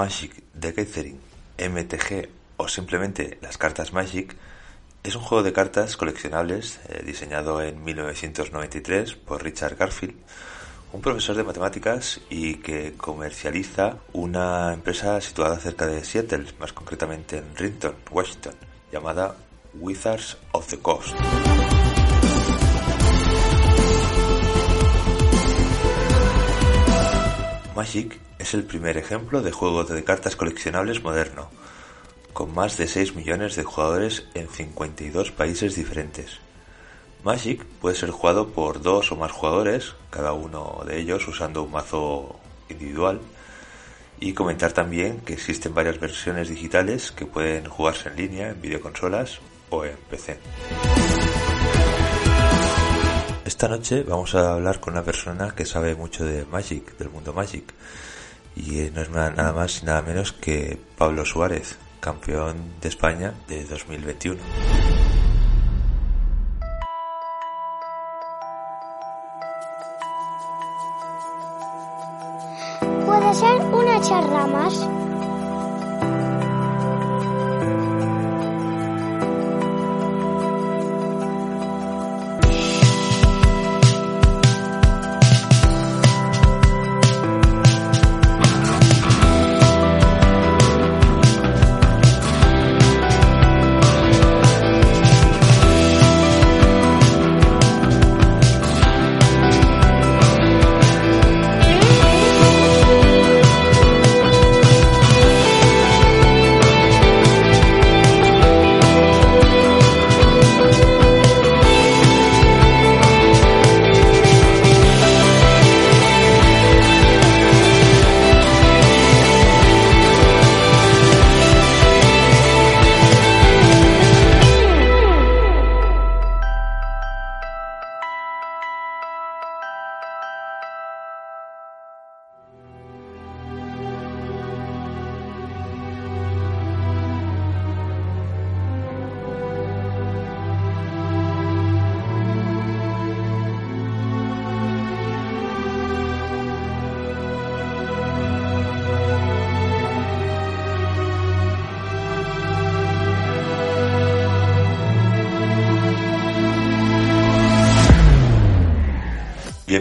Magic the Gathering, MTG o simplemente las cartas Magic es un juego de cartas coleccionables eh, diseñado en 1993 por Richard Garfield, un profesor de matemáticas y que comercializa una empresa situada cerca de Seattle, más concretamente en Renton, Washington, llamada Wizards of the Coast. Magic es el primer ejemplo de juego de cartas coleccionables moderno, con más de 6 millones de jugadores en 52 países diferentes. Magic puede ser jugado por dos o más jugadores, cada uno de ellos usando un mazo individual, y comentar también que existen varias versiones digitales que pueden jugarse en línea, en videoconsolas o en PC. Esta noche vamos a hablar con una persona que sabe mucho de Magic, del mundo Magic, y no es nada más y nada menos que Pablo Suárez, campeón de España de 2021. ¿Puede ser una charla más?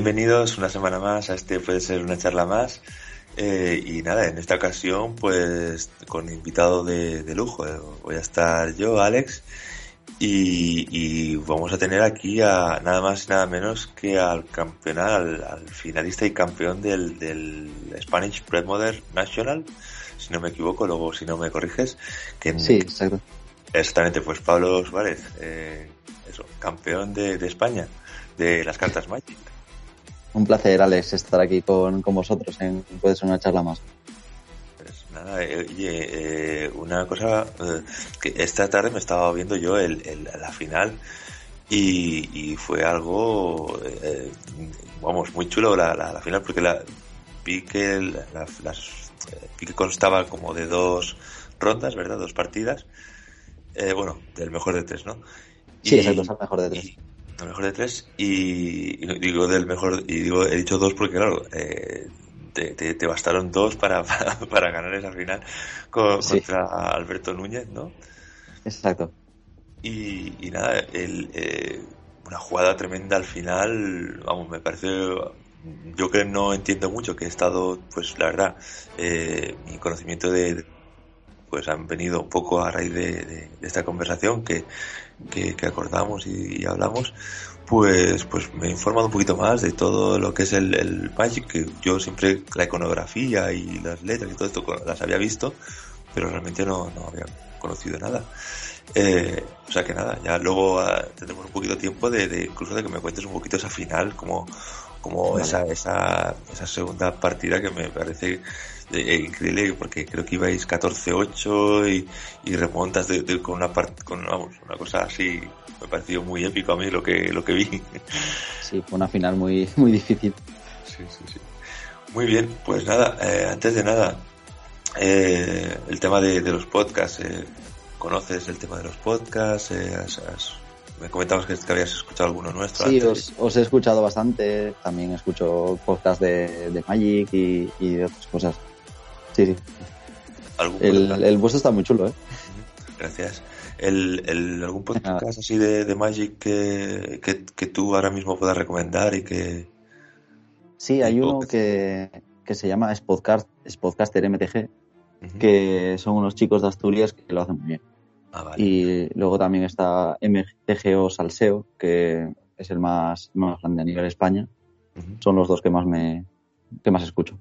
Bienvenidos una semana más a este puede ser una charla más. Eh, y nada, en esta ocasión, pues con invitado de, lujo. Eh, voy a estar yo, Alex, y, vamos a tener aquí a nada más y nada menos que al campeonato, al, finalista y campeón del, del Spanish Premodern National, si no me equivoco, luego si no me corriges. Que sí, exacto. Exactamente, pues Pablo Suárez, eh, eso, campeón de, de España de las cartas Magic. Un placer, Alex, estar aquí con, vosotros en Puede ser una charla más. Pues nada, eh, oye, eh, una cosa eh, que esta tarde me estaba viendo yo el, la final y, fue algo, vamos, muy chulo la, la, final porque la, vi que las, vi que constaba como de dos rondas, ¿verdad? Dos partidas. bueno, del mejor de tres, ¿no? Sí, exacto, es el mejor de tres mejor de tres y, digo del mejor y digo he dicho dos porque claro eh, te, te, bastaron dos para, para, ganar esa final contra Alberto Núñez no exacto. Y, y nada el, eh, una jugada tremenda al final vamos me parece yo que no entiendo mucho que he estado pues la verdad eh, mi conocimiento de pues han venido un poco a raíz de, esta conversación que, que, acordamos y, hablamos, pues, pues me he informado un poquito más de todo lo que es el, el Magic, que yo siempre la iconografía y las letras y todo esto las había visto, pero realmente no, no había conocido nada. Eh, o sea que nada, ya luego ah, tendremos un poquito de tiempo de, de, incluso de que me cuentes un poquito esa final, como, como Vale. esa, esa, esa segunda partida que me parece eh, increíble porque creo que ibais 14-8 y, y remontas de, de- con una part- con una cosa así me pareció muy épico a mí lo que lo que vi Sí, fue una final muy, muy difícil. sí, sí, sí. muy bien pues nada eh, antes de nada eh, el tema de, de los podcasts eh, conoces el tema de los podcasts Eh, has- has- me comentabas que, que habías escuchado alguno nuestro Sí, antes. os, os he escuchado bastante. También escucho podcast de, de Magic y, y de otras cosas. Sí, sí. ¿Algún El, vuestro está muy chulo, ¿eh? Gracias. El, el, ¿Algún podcast así de, de Magic que, que, que tú ahora mismo puedas recomendar y que... Sí, hay uno que, que se llama Spodcast, Spodcaster MTG, que son unos chicos de Asturias que lo hacen muy bien. Ah, vale. Y luego también está MTGO Salseo, que es el más, más grande a nivel España. Son los dos que más me que más escucho.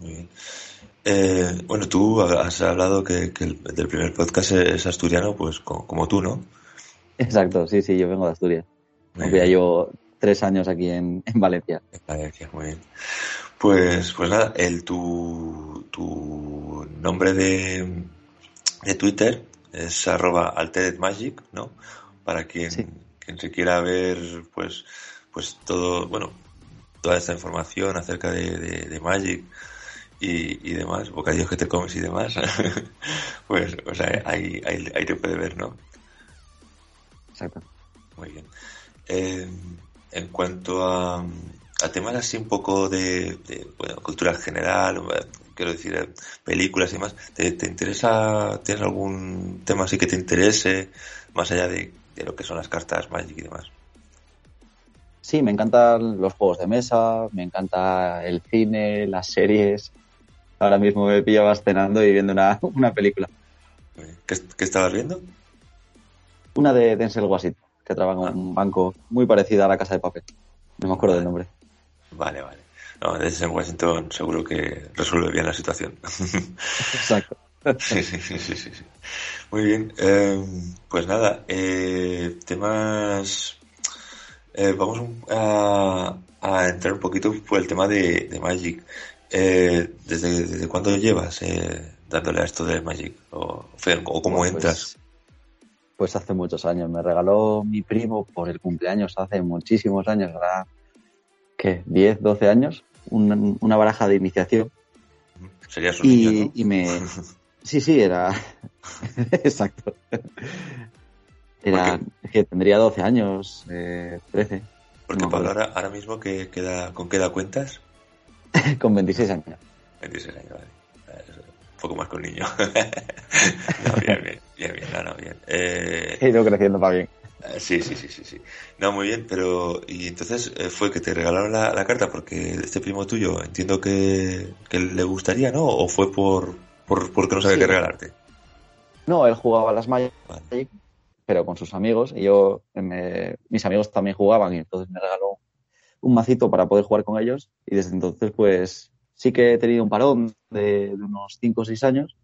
Muy bien. Eh, bueno, tú has hablado que, que el del primer podcast es asturiano, pues co- como, tú, ¿no? Exacto, sí, sí, yo vengo de Asturias. Aunque llevo tres años aquí en, en Valencia. Valencia, muy bien. Pues, pues nada, el, tu, tu nombre de, de Twitter es arroba altered magic, ¿no? Para quien, Sí. quien se quiera ver, pues, pues todo, bueno, toda esta información acerca de, de, de Magic y, y demás, bocadillos que te comes y demás, pues, o sea, ahí, ahí, ahí te puede ver, ¿no? Exacto. Muy bien. Eh, en cuanto a, a temas así un poco de, de, bueno, cultura general, eh, quiero decir, eh, películas y demás, ¿te, te interesa, tienes algún tema así que te interese, más allá de, de lo que son las cartas Magic y demás? Sí, me encantan los juegos de mesa, me encanta el cine, las series. Ahora mismo me pillabas cenando y viendo una, una película. ¿Qué, qué estabas viendo? Una de Denzel Washington, que trabaja en un banco muy parecida a la Casa de Papel. No me acuerdo del nombre. Vale, vale. No, desde Washington seguro que resuelve bien la situación. Exacto. Sí, sí, sí, sí, sí. Muy bien. Eh, pues nada, eh, temas. eh, vamos a, a entrar un poquito por el tema de, de Magic. Eh, ¿desde, ¿Desde cuándo llevas eh, dándole a esto de Magic? ¿O, o cómo Pues- entras? Pues hace muchos años. Me regaló mi primo por el cumpleaños hace muchísimos años, ¿verdad? ¿Qué? ¿10, 12 años? Un- una baraja de iniciación. Serías un niño, Y, ¿no? y me... Sí, sí, era... Exacto. Era que tendría 12 años, eh, 13, Porque no, Pablo, ahora, ahora mismo, que queda, ¿con qué edad cuentas? con 26 años. 26 años, vale. Un poco más que un niño. no, bien, bien, bien, bien, no, no, bien. Eh, He ido creciendo para bien. Eh, Sí, sí, sí, sí, sí. No, muy bien, pero y entonces eh, fue que te regalaron la, la carta porque este primo tuyo entiendo que, que le gustaría, ¿no? O fue por, por porque no sabía Sí. qué regalarte. No, él jugaba a las Magic, Vale. pero con sus amigos. Y yo, me- mis amigos también jugaban y entonces me regaló un macito para poder jugar con ellos. Y desde entonces, pues sí que he tenido un parón de, de unos 5 o 6 años,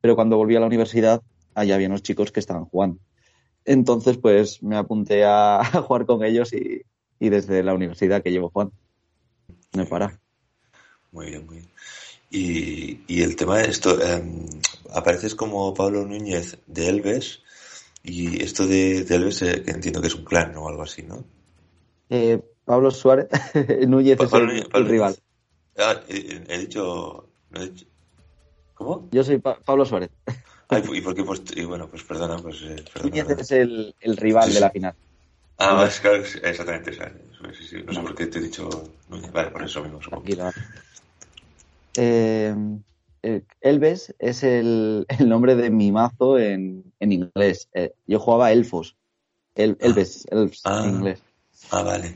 pero cuando volví a la universidad, allá había unos chicos que estaban jugando. Entonces, pues me apunté a, a jugar con ellos y, y desde la universidad que llevo jugando. No he parado. Muy bien, muy bien. Y, y el tema de esto, em, apareces como Pablo Núñez de Elves y esto de, de Elves eh, que entiendo que es un clan o algo así, ¿no? Eh, Pablo Suárez, Núñez Pa- es el, Núñez- el Pablo rival. Ah, he, he dicho, no he dicho- ¿Cómo? Yo soy Pa- Pablo Suárez. Ay, ¿y por qué? Pues, y bueno, pues perdona, pues eh, perdona, es el, el rival Sí, de la final. Ah, es claro, exactamente, sí, sí, no sé por qué te he dicho Núñez, vale, por eso mismo supongo. Tranquilo. Eh, eh, Elves es el, el nombre de mi mazo en, en inglés. Eh, yo jugaba Elfos. El, Ah. Elves, Elves Ah. en inglés. Ah, vale,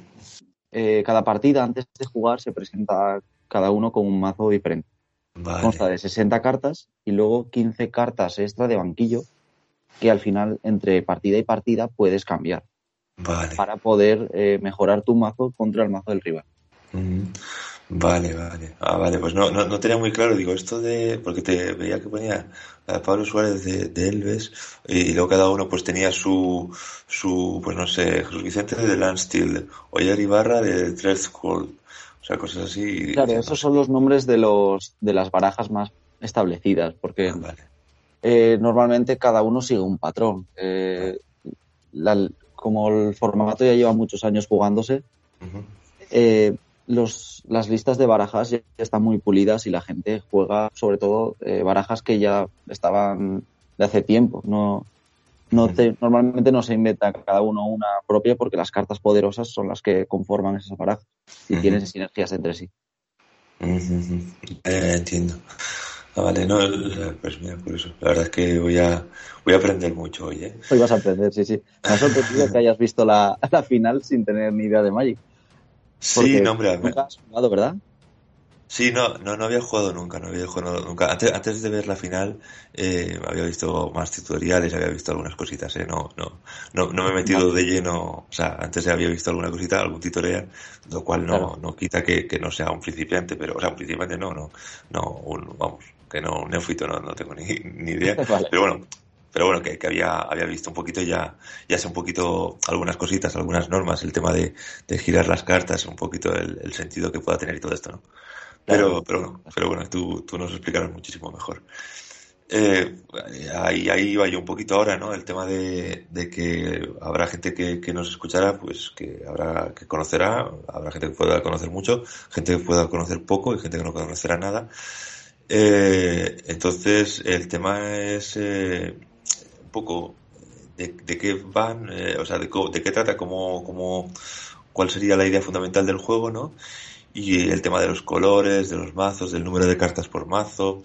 Eh, cada partida, antes de jugar, se presenta cada uno con un mazo diferente. Consta vale, de 60 cartas y luego 15 cartas extra de banquillo que al final, entre partida y partida, puedes cambiar vale. para poder eh, mejorar tu mazo contra el mazo del rival. Mm, Vale, vale. Ah, vale, pues no, no, no tenía muy claro, digo, esto de, porque te veía que ponía a Pablo Suárez de, de Elves y, luego cada uno pues tenía su, su, pues no sé, Jesús Vicente de Landstill, Oyer Ibarra de Threshold, o sea, cosas así. Claro, esos son los nombres de los, de las barajas más establecidas, porque Ah, vale. eh, normalmente cada uno sigue un patrón. Eh, la- como el formato ya lleva muchos años jugándose, eh, los, las listas de barajas ya están muy pulidas y la gente juega sobre todo eh, barajas que ya estaban de hace tiempo. No, no te- normalmente no se inventa cada uno una propia porque las cartas poderosas son las que conforman esas barajas y tienen sinergias entre sí. Eh, entiendo. Ah, vale, no, el- pues mira, por eso. La verdad es que voy a, voy a aprender mucho hoy, ¿eh? Hoy vas a aprender, sí, sí. Me ha sorprendido que hayas visto la, la final sin tener ni idea de Magic. Sí, porque no, hombre, Nunca has jugado, ¿verdad? Sí, no, no, no había jugado nunca, no había jugado nunca. Antes, antes de ver la final, eh, había visto más tutoriales, había visto algunas cositas, eh, no, no, no, no me he metido de lleno, o sea, antes había visto alguna cosita, algún tutorial, lo cual no, Claro. no quita que, que no sea un principiante, pero, o sea, un principiante no, no, no, un, vamos, que no, un neófito no, no tengo ni, ni idea, Vale. pero bueno, pero bueno, que, que había, había visto un poquito ya, ya sé un poquito algunas cositas, algunas normas, el tema de, de girar las cartas, un poquito el, el sentido que pueda tener y todo esto, ¿no? Pero, pero, bueno, pero bueno, tú, tú nos explicarás muchísimo mejor. Eh, ahí, ahí iba yo un poquito ahora, ¿no? El tema de, de que habrá gente que, que nos escuchará, pues que habrá que conocerá, habrá gente que pueda conocer mucho, gente que pueda conocer poco y gente que no conocerá nada. Eh, entonces, el tema es eh, un poco de, de qué van, eh, o sea, de, de qué trata, cómo, cómo, cuál sería la idea fundamental del juego, ¿no? Y el tema de los colores, de los mazos, del número de cartas por mazo,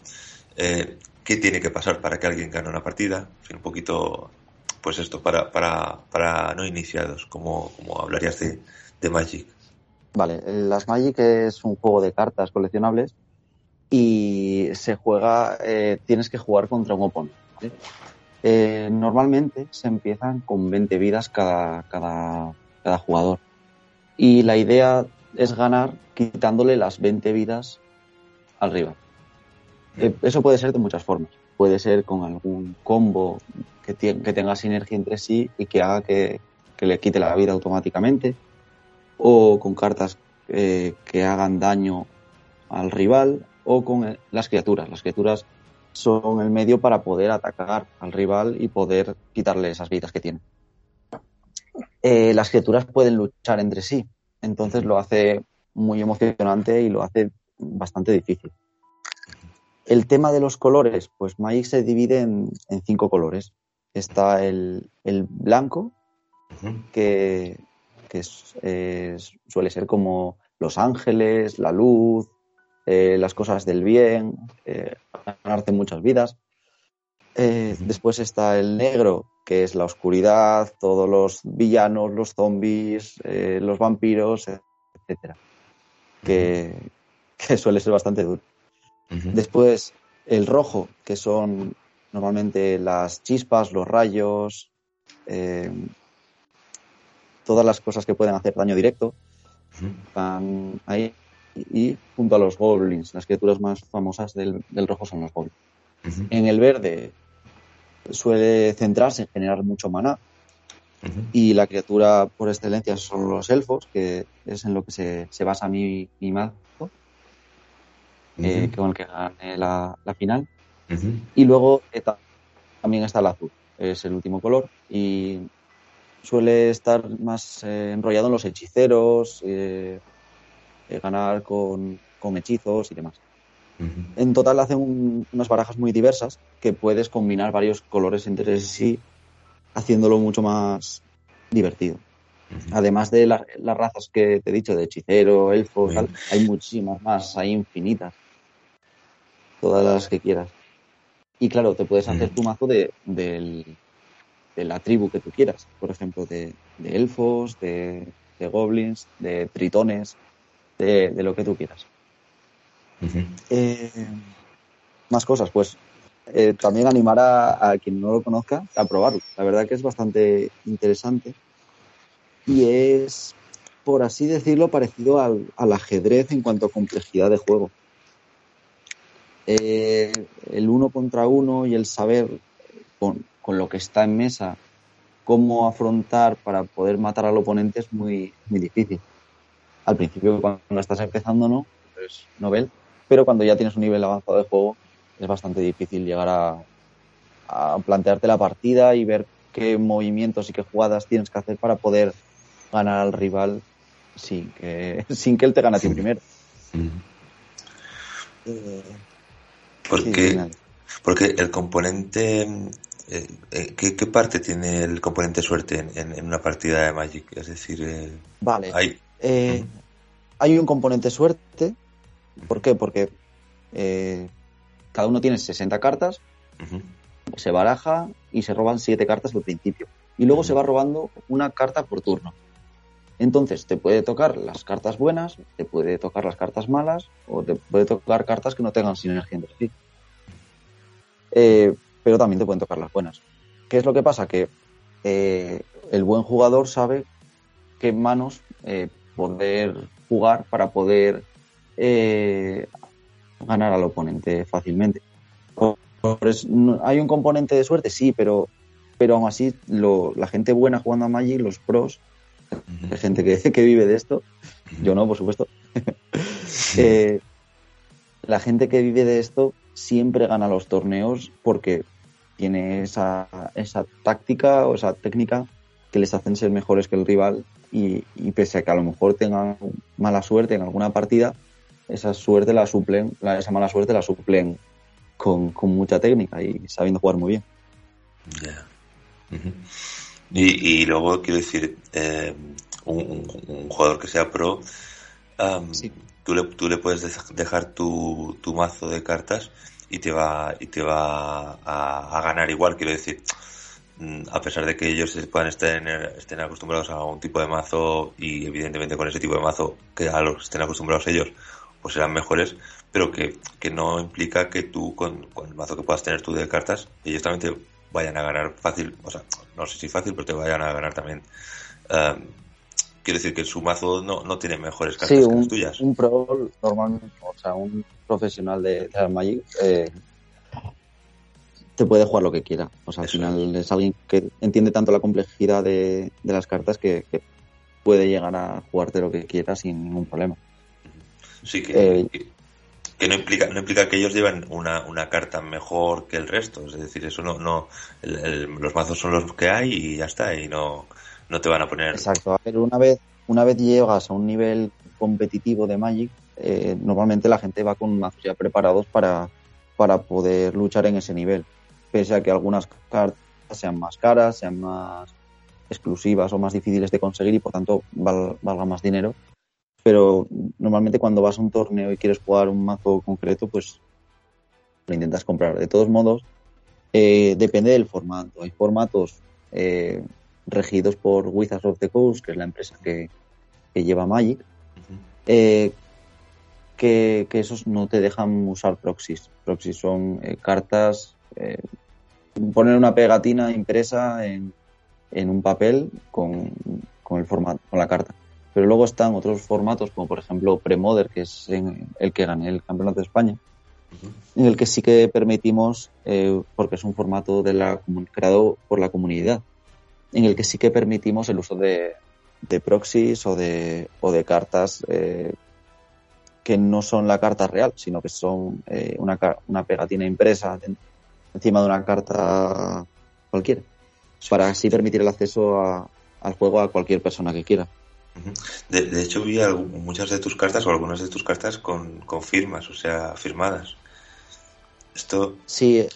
eh, qué tiene que pasar para que alguien gane una partida, un poquito, pues esto, para, para, para no iniciados, como, como hablarías de, de Magic. Vale, las Magic es un juego de cartas coleccionables y se juega, eh, tienes que jugar contra un oponente. Eh, normalmente se empiezan con 20 vidas cada, cada jugador. Y la idea es ganar quitándole las 20 vidas al rival. Eh, eso puede ser de muchas formas. Puede ser con algún combo que, que tenga sinergia entre sí y que haga que, que le quite la vida automáticamente. O con cartas eh, que hagan daño al rival. O con las criaturas. Las criaturas son el medio para poder atacar al rival y poder quitarle esas vidas que tiene. Eh, las criaturas pueden luchar entre sí, entonces lo hace muy emocionante y lo hace bastante difícil. El tema de los colores, pues Magic se divide en, en cinco colores. Está el, el blanco, que, que es- es- suele ser como los ángeles, la luz, eh, las cosas del bien, eh, ganarte muchas vidas. Eh. Después está el negro, que es la oscuridad, todos los villanos, los zombies, eh, los vampiros, etcétera. Que, que suele ser bastante duro. Después el rojo, que son normalmente las chispas, los rayos, eh, todas las cosas que pueden hacer daño directo, Ujú. van ahí. Y, y junto a los goblins, las criaturas más famosas del, del rojo son los goblins. En el verde suele centrarse en generar mucho maná y la criatura por excelencia son los elfos, que es en lo que se, se basa mi, mi mazo, eh, con el que gané la, la final. Y luego eh, ta- también está el azul, es el último color y suele estar más eh, enrollado en los hechiceros, ganar con, con hechizos y demás. En total hacen un- unas barajas muy diversas que puedes combinar varios colores entre sí, haciéndolo mucho más divertido. Además de la- las razas que te he dicho, de hechicero, elfo, tal, hay muchísimas más, hay infinitas. Todas las que quieras. Y claro, te puedes hacer tu mazo de, la tribu que tú quieras. Por ejemplo, de, de elfos, de, goblins, de tritones, de lo que tú quieras. Eh, más cosas, pues eh, también animar a, quien no lo conozca a probarlo. La verdad que es bastante interesante y es por así decirlo, parecido al, al ajedrez en cuanto a complejidad de juego. Eh, el uno contra uno y el saber con, con, lo que está en mesa cómo afrontar para poder matar al oponente es muy, muy difícil. Al principio, cuando estás empezando, no, es novel, pero cuando ya tienes un nivel avanzado de juego, es bastante difícil llegar a, a plantearte la partida y ver qué movimientos y qué jugadas tienes que hacer para poder ganar al rival sin que, sin que él te gane a ti primero. Eh, porque, sí, porque el componente, eh, eh, ¿qué, ¿qué, parte tiene el componente suerte en, en, una partida de Magic? Es decir, eh, vale. Hay, hay un componente suerte. ¿Por qué? Porque cada uno tiene 60 cartas, uh -huh. se baraja y se roban 7 cartas al principio. Y luego uh -huh. se va robando una carta por turno. Entonces, te puede tocar las cartas buenas, te puede tocar las cartas malas, o te puede tocar cartas que no tengan sinergia entre sí. Eh, pero también te pueden tocar las buenas. ¿Qué es lo que pasa? Que eh, el buen jugador sabe qué manos eh, poder jugar para poder eh, ganar al oponente fácilmente. ¿Hay un componente de suerte? Sí, pero, pero aún así lo, la gente buena jugando a Magic, los pros, hay gente que, que, vive de esto, yo no, por supuesto. eh, la gente que vive de esto siempre gana los torneos porque tiene esa, esa táctica o esa técnica que les hacen ser mejores que el rival y, y, pese a que a lo mejor tengan mala suerte en alguna partida, esa suerte la suplen, la, esa mala suerte la suplen con, con, mucha técnica y sabiendo jugar muy bien. Yeah. Uh -huh. Y, y luego quiero decir, eh, un, un, un, jugador que sea pro, um, sí. tú, le, tú le puedes dejar tu, tu, mazo de cartas y te va, y te va a, a, ganar igual, quiero decir, mm, a pesar de que ellos puedan estar estén acostumbrados a un tipo de mazo y evidentemente con ese tipo de mazo que a los que estén acostumbrados ellos, pues serán mejores, pero que, que no implica que tú con, con el mazo que puedas tener tú de cartas, ellos también te vayan a ganar fácil, o sea, no sé si fácil, pero te vayan a ganar también. Um, quiero decir que su mazo no, no tiene mejores cartas sí, un, que las tuyas. Un pro normalmente, o sea, un profesional de, de Magic eh, te puede jugar lo que quiera. O sea, al Eso final es. es. alguien que entiende tanto la complejidad de, de las cartas que, que, puede llegar a jugarte lo que quiera sin ningún problema. Sí, que, eh, que no implica no implica que ellos lleven una, una carta mejor que el resto. Es decir eso no no el, el, los mazos son los que hay y ya está y no no te van a poner exacto. A ver una vez una vez llegas a un nivel competitivo de Magic eh, normalmente la gente va con mazos ya preparados para para poder luchar en ese nivel. Pese a que algunas cartas sean más caras sean más exclusivas o más difíciles de conseguir y por tanto val, valga más dinero pero normalmente cuando vas a un torneo y quieres jugar un mazo concreto, pues lo intentas comprar. De todos modos, eh, depende del formato. Hay formatos eh, regidos por Wizards of the Coast, que es la empresa que, que lleva Magic, uh -huh. eh, que, que, esos no te dejan usar proxies. Proxies son cartas, poner una pegatina impresa en, en un papel con, con el formato, con la carta pero luego están otros formatos, como por ejemplo Premoder, que es el que gané el Campeonato de España, uh -huh. en el que sí que permitimos, eh, porque es un formato de la, creado por la comunidad, en el que sí que permitimos el uso de, de proxies o de, o de cartas eh, que no son la carta real, sino que son eh, una, una pegatina impresa encima de una carta cualquiera, para así permitir el acceso a, al juego a cualquier persona que quiera. De, de, hecho, vi muchas de tus cartas o algunas de tus cartas con, con, firmas, o sea, firmadas. Esto. Sí,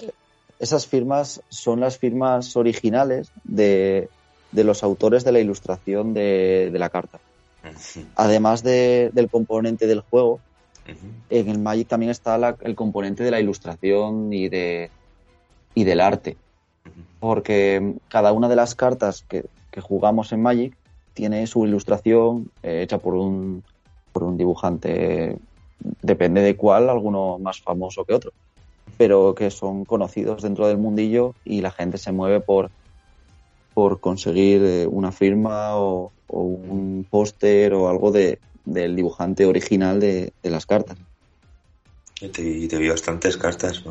esas firmas son las firmas originales de, de los autores de la ilustración de, de la carta. Uh -huh. Además de, del componente del juego, uh -huh. en el Magic también está la, el componente de la ilustración y, de, y del arte. Uh -huh. Porque cada una de las cartas que, que jugamos en Magic tiene su ilustración eh, hecha por un, por un dibujante, depende de cuál, alguno más famoso que otro, pero que son conocidos dentro del mundillo y la gente se mueve por, por conseguir eh, una firma o, un póster o algo de, del dibujante original de, las cartas. Y te, vi bastantes cartas.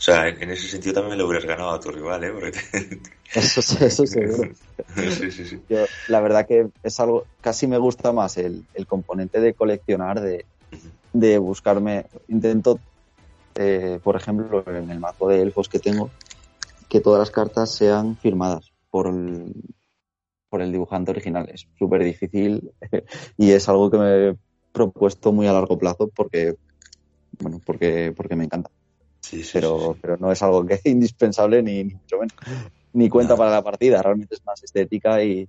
O sea, en, en ese sentido también le hubieras ganado a tu rival, ¿eh? Porque te- Eso, eso seguro. sí, sí, sí. Yo, la verdad que es algo, casi me gusta más el, el componente de coleccionar, de, de buscarme. Intento, eh, por ejemplo, en el mazo de elfos que tengo, que todas las cartas sean firmadas por el, por el dibujante original. Es súper difícil y es algo que me he propuesto muy a largo plazo porque, bueno, porque, porque me encanta. Sí, sí, Pero, sí, pero no es algo que es indispensable ni, ni mucho menos. Ni cuenta para la partida, realmente es más estética y,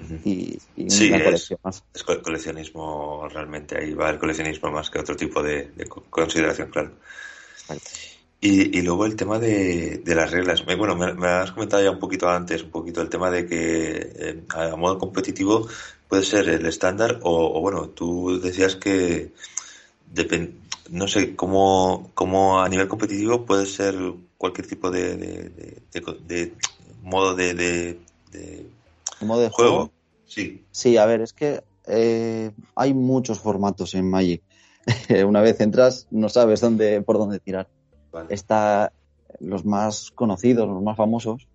Ujú. y, y Sí, una es- colección más. Es co- coleccionismo, realmente ahí va el coleccionismo más que otro tipo de, de co- consideración, claro. Exacto. Y, y luego el tema de, de las reglas. Me- Bueno, me, me has comentado ya un poquito antes, un poquito el tema de que eh, a modo competitivo puede ser el estándar o, o bueno, tú decías que depen- no sé, cómo, cómo a nivel competitivo puede ser cualquier tipo de, de, modo de, Modo de juego. juego. Sí. Sí, a ver, es que eh, hay muchos formatos en Magic. Una vez entras, no sabes dónde, por dónde tirar. Vale. Está los más conocidos, los más famosos,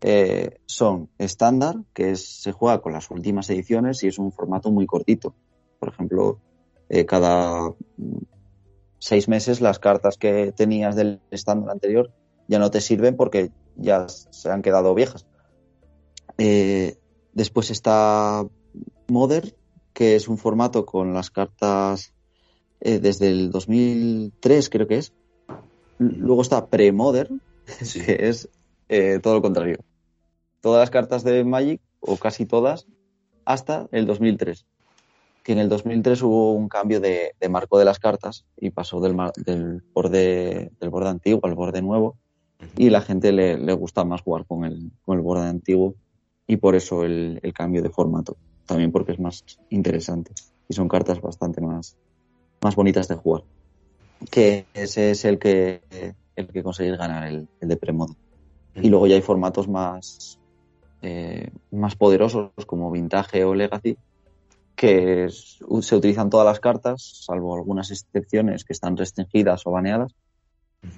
eh, son estándar, que es- se juega con las últimas ediciones y es un formato muy cortito. Por ejemplo, eh, cada seis meses las cartas que tenías del estándar anterior ya no te sirven porque ya se han quedado viejas. Eh, después está Modern, que es un formato con las cartas eh, desde el 2003, creo que es. Luego está Pre-Modern, Sí. que es eh, todo lo contrario. Todas las cartas de Magic, o casi todas, hasta el 2003. Que en el 2003 hubo un cambio de, de marco de las cartas y pasó del, del, borde, del borde antiguo al borde nuevo. Y la gente le, le gusta más jugar con el, con el borde antiguo y por eso el, el cambio de formato. También porque es más interesante y son cartas bastante más, más bonitas de jugar. Que ese es el que, el que conseguir ganar, el, el de premodo. Y luego ya hay formatos más, eh, más poderosos como Vintage o Legacy que es- se utilizan todas las cartas, salvo algunas excepciones que están restringidas o baneadas.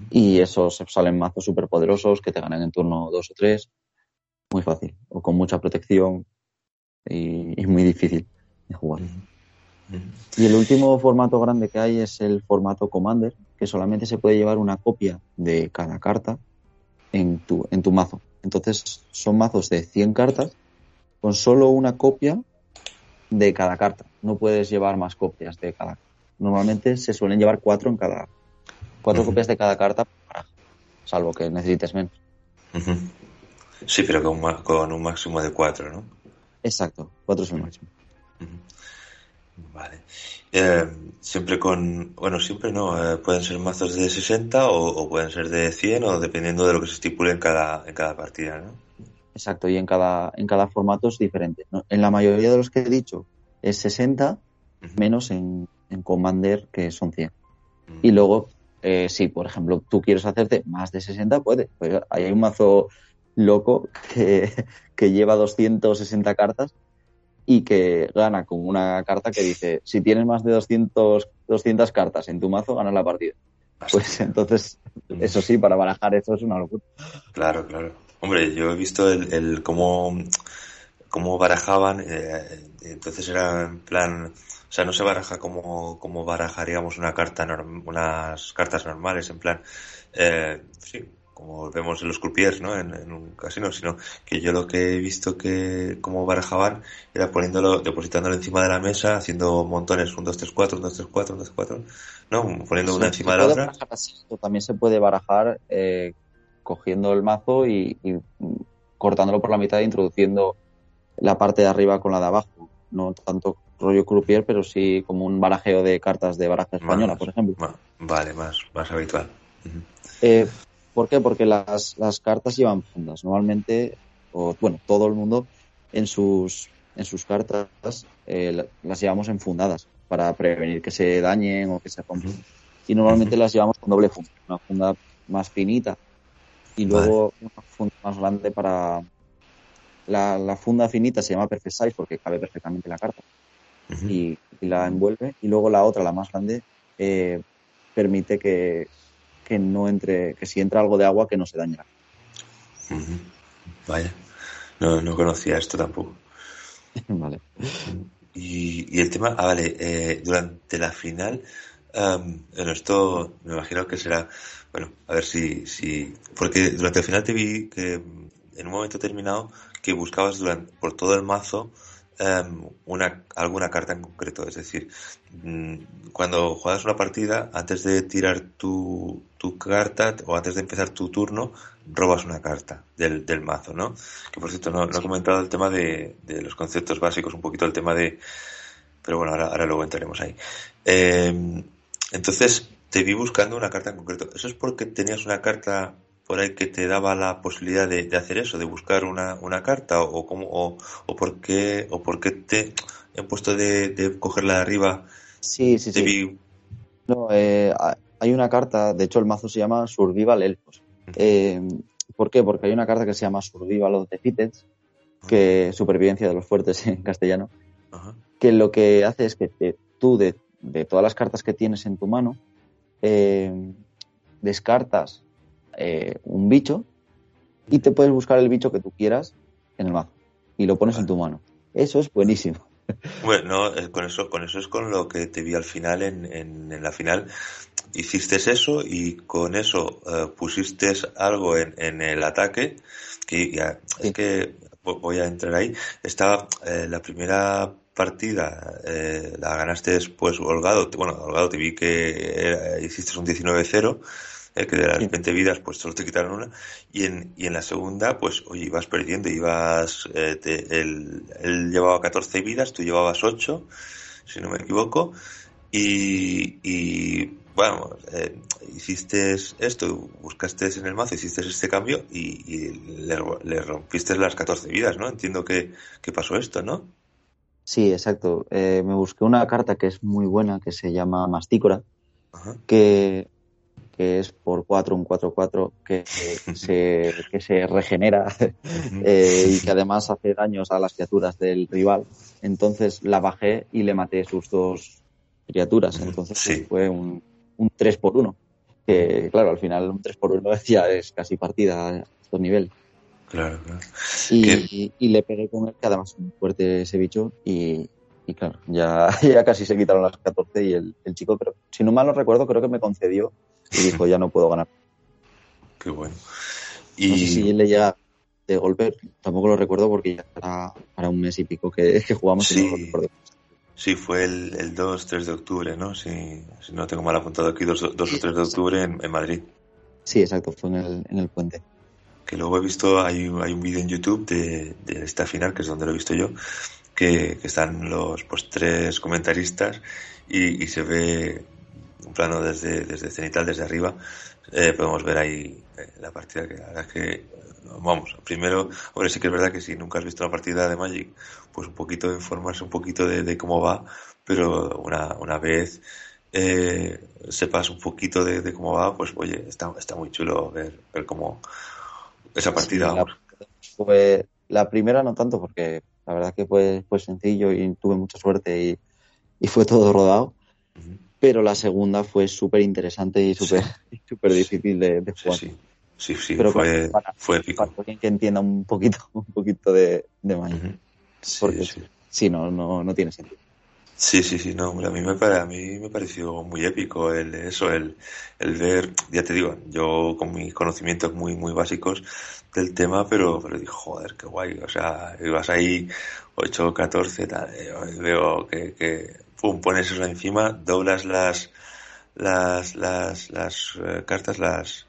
Y esos salen mazos súper poderosos que te ganan en turno dos o tres. Muy fácil. O con mucha protección y, y muy difícil de jugar. Ujú. Y el último formato grande que hay es el formato Commander, que solamente se puede llevar una copia de cada carta en tu, en tu mazo. Entonces son mazos de 100 cartas con solo una copia de cada carta. No puedes llevar más copias de cada. Normalmente se suelen llevar cuatro en cada. Cuatro copias de cada carta salvo que necesites menos. Sí, pero con, un máximo de cuatro, ¿no? Exacto, cuatro es el máximo. Vale. Eh, siempre con, bueno, siempre no, eh, pueden ser mazos de 60 o, o pueden ser de 100 o dependiendo de lo que se estipule en cada, en cada partida, ¿no? Exacto, y en cada, en cada formato es diferente. ¿no? En la mayoría de los que he dicho es 60, Ujú. menos en, en Commander, que son 100. Ujú. Y luego, eh, si por ejemplo tú quieres hacerte más de 60, puedes. Pues hay un mazo loco que, que lleva 260 cartas y que gana con una carta que dice, si tienes más de 200, 200 cartas en tu mazo, ganas la partida. Pues entonces, eso sí, para barajar eso es una locura. Claro, claro. Hombre, yo he visto el, el cómo, cómo barajaban, eh, entonces era en plan, o sea, no se baraja como, como barajaríamos una carta, norm- unas cartas normales, en plan, eh, sí, como vemos en los croupiers, ¿no? En, en un casino, sino que yo lo que he visto que como barajaban era poniéndolo, depositándolo encima de la mesa, haciendo montones, un 2, 3, 4, un 2, 3, 4, un 2, 3, 4, ¿no? Poniendo una Sí, encima se de la otra. barajar así, o también se puede barajar eh, cogiendo el mazo y, y, cortándolo por la mitad e introduciendo la parte de arriba con la de abajo. No tanto rollo croupier, pero sí como un barajeo de cartas de baraja española, Más- por ejemplo. Vale, más, más habitual. Eh, ¿Por qué? Porque las, las cartas llevan fundas. Normalmente, o bueno, todo el mundo en sus, en sus cartas eh, la- las llevamos enfundadas para prevenir que se dañen o que se rompan. Ujú. Y normalmente las llevamos con doble funda, una funda más finita y luego una funda más grande para, la, la funda finita se llama Perfect Size porque cabe perfectamente la carta y, y la envuelve. Y luego la otra, la más grande, eh, permite que, que no entre, que si entra algo de agua que no se dañe. la carta. Vaya, no, no conocía esto tampoco. vale. Y, y el tema, ah, vale, eh, durante la final, am, bueno, esto me imagino que será, bueno, a ver si, si, porque durante el final te vi que en un momento determinado que buscabas durante, por todo el mazo em, una, alguna carta en concreto, es decir, mm, cuando juegas una partida, antes de tirar tu, tu carta o antes de empezar tu turno, robas una carta del, del mazo, ¿no? Que por cierto, no, no he comentado el tema de, de los conceptos básicos, un poquito el tema de, pero bueno, ahora, ahora luego entraremos ahí. Eh, entonces, te vi buscando una carta en concreto. ¿Eso es porque tenías una carta por ahí que te daba la posibilidad de, de hacer eso, de buscar una, una carta? ¿O, cómo, o, o, por qué, o por qué te he puesto de, de cogerla de arriba? Sí, sí, Te sí. vi. No, eh, ha- hay una carta, de hecho el mazo se llama Survival Elfos. Eh, ¿Por qué? Porque hay una carta que se llama Survival of the Fittest, que supervivencia de los fuertes en castellano, Ajá. que lo que hace es que te- tú de, de todas las cartas que tienes en tu mano, eh, descartas eh, un bicho y te puedes buscar el bicho que tú quieras en el mazo y lo pones en tu mano. Eso es buenísimo. Bueno, eh, con eso, con eso es con lo que te vi al final en, en, en la final. Hiciste eso y con eso pusiste algo en, en el ataque que ya, Sí. es que vo- voy a entrar ahí. Estaba eh, la primera partida, eh, la ganaste después Holgado. Bueno, Holgado te vi que era- hiciste un 19-0. eh, que de las Sí. 20 vidas pues solo te quitaron una y en, y en la segunda pues oye ibas perdiendo ibas eh, te- él, él llevaba 14 vidas tú llevabas 8 si no me equivoco y, y bueno eh, hiciste esto buscaste en el mazo hiciste este cambio y, y le, le rompiste las 14 vidas ¿no? entiendo que, que pasó esto ¿no? Sí, exacto. Eh, me busqué una carta que es muy buena, que se llama Mastícora, Ajá. que, que es por 4, un 4-4, que, se, que se regenera eh, y que además hace daños a las criaturas del rival. Entonces la bajé y le maté sus dos criaturas. Entonces Sí. fue un, un 3 por 1 Que claro, al final un 3 por 1 ya es casi partida a estos niveles. Claro, claro. Y, y le pegué con él, que además muy fuerte ese bicho. Y, y claro, ya, ya casi se quitaron las 14 y el, el chico, pero si no mal no recuerdo, creo que me concedió y dijo, ya no puedo ganar. qué bueno No sé y si le llega de golpe, tampoco lo recuerdo porque ya era para un mes y pico que, que jugamos y no lo Sí. recuerdo. Sí, fue el, el 2-3 de octubre, ¿no? Si, si no tengo mal apuntado aquí, 2, o 3 de octubre en, en Madrid. Sí, exacto, fue en el, en el puente. Que luego he visto, hay, hay un vídeo en YouTube de, de esta final, que es donde lo he visto yo, que, que están los pues, tres comentaristas y, y se ve un plano desde, desde cenital, desde arriba. Eh, podemos ver ahí eh, la partida que la verdad es que, vamos, primero, hombre, sí que es verdad que si nunca has visto una partida de Magic, pues un poquito informarse un poquito de, de cómo va, pero una, una vez eh, sepas un poquito de, de cómo va, pues oye, está, está muy chulo ver, ver cómo esa partida, Sí, la-. Fue la primera no tanto porque la verdad que fue, fue sencillo y tuve mucha suerte y, y fue todo rodado. Pero la segunda fue súper interesante y súper súper difícil de, de Sí, jugar. sí, sí, sí, Pero fue, para- fue épico. Para alguien que entienda un poquito, un poquito de, de. Sí, Porque sí. si no, no, no tiene sentido. Sí, sí, sí, no, a mí me, a mí me pareció muy épico el, eso, el, el ver, ya te digo, yo con mis conocimientos muy, muy básicos del tema, pero, pero digo, joder, qué guay, o sea, ibas ahí 8, 14, tal, eh, veo que, que, pum, pones eso encima, doblas las, las, las, las eh, cartas, las,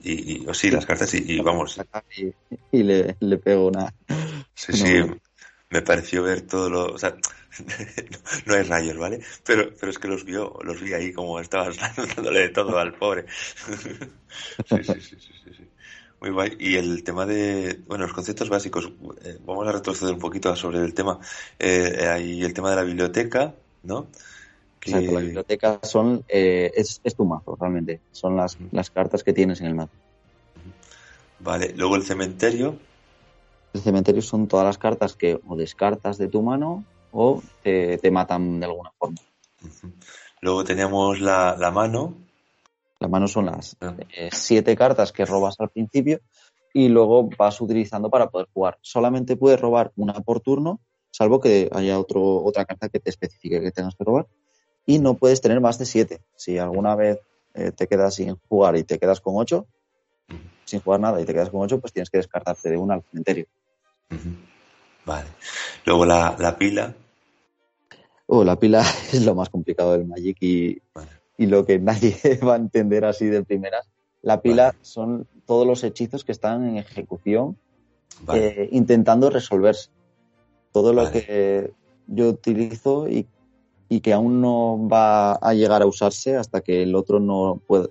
y, y- o sí, las cartas y, y vamos, Y, y le, le pego una. Sí, sí, no. Me pareció ver todo lo, o sea, no, hay rayos, ¿vale? Pero, pero es que los vio, los vi ahí como estabas dándole de todo al pobre. Sí, sí, sí, sí, sí, sí. Muy guay. Y el tema de, bueno, los conceptos básicos, eh, vamos a retroceder un poquito sobre el tema. Eh, eh, hay el tema de la biblioteca, ¿no? Que- Exacto, la biblioteca son, eh, es, es tu mazo, realmente. Son las, las cartas que tienes en el mazo. Vale, luego el cementerio, El cementerio son todas las cartas que o descartas de tu mano o te, te matan de alguna forma. Luego teníamos la, la mano. La mano son las Ah. eh, siete cartas que robas al principio y luego vas utilizando para poder jugar. Solamente puedes robar una por turno, salvo que haya otro, otra carta que te especifique que tengas que robar. Y no puedes tener más de siete. Si alguna vez eh, te quedas sin jugar y te quedas con ocho, sin jugar nada y te quedas con ocho, pues tienes que descartarte de una al cementerio. Vale. Luego la, la pila. Oh, la pila es lo más complicado del Magic y, Vale. y lo que nadie va a entender así de primeras. La pila Vale. son todos los hechizos que están en ejecución Vale. eh, intentando resolverse. Todo lo que yo utilizo y, y que aún no va a llegar a usarse hasta que el otro no puede.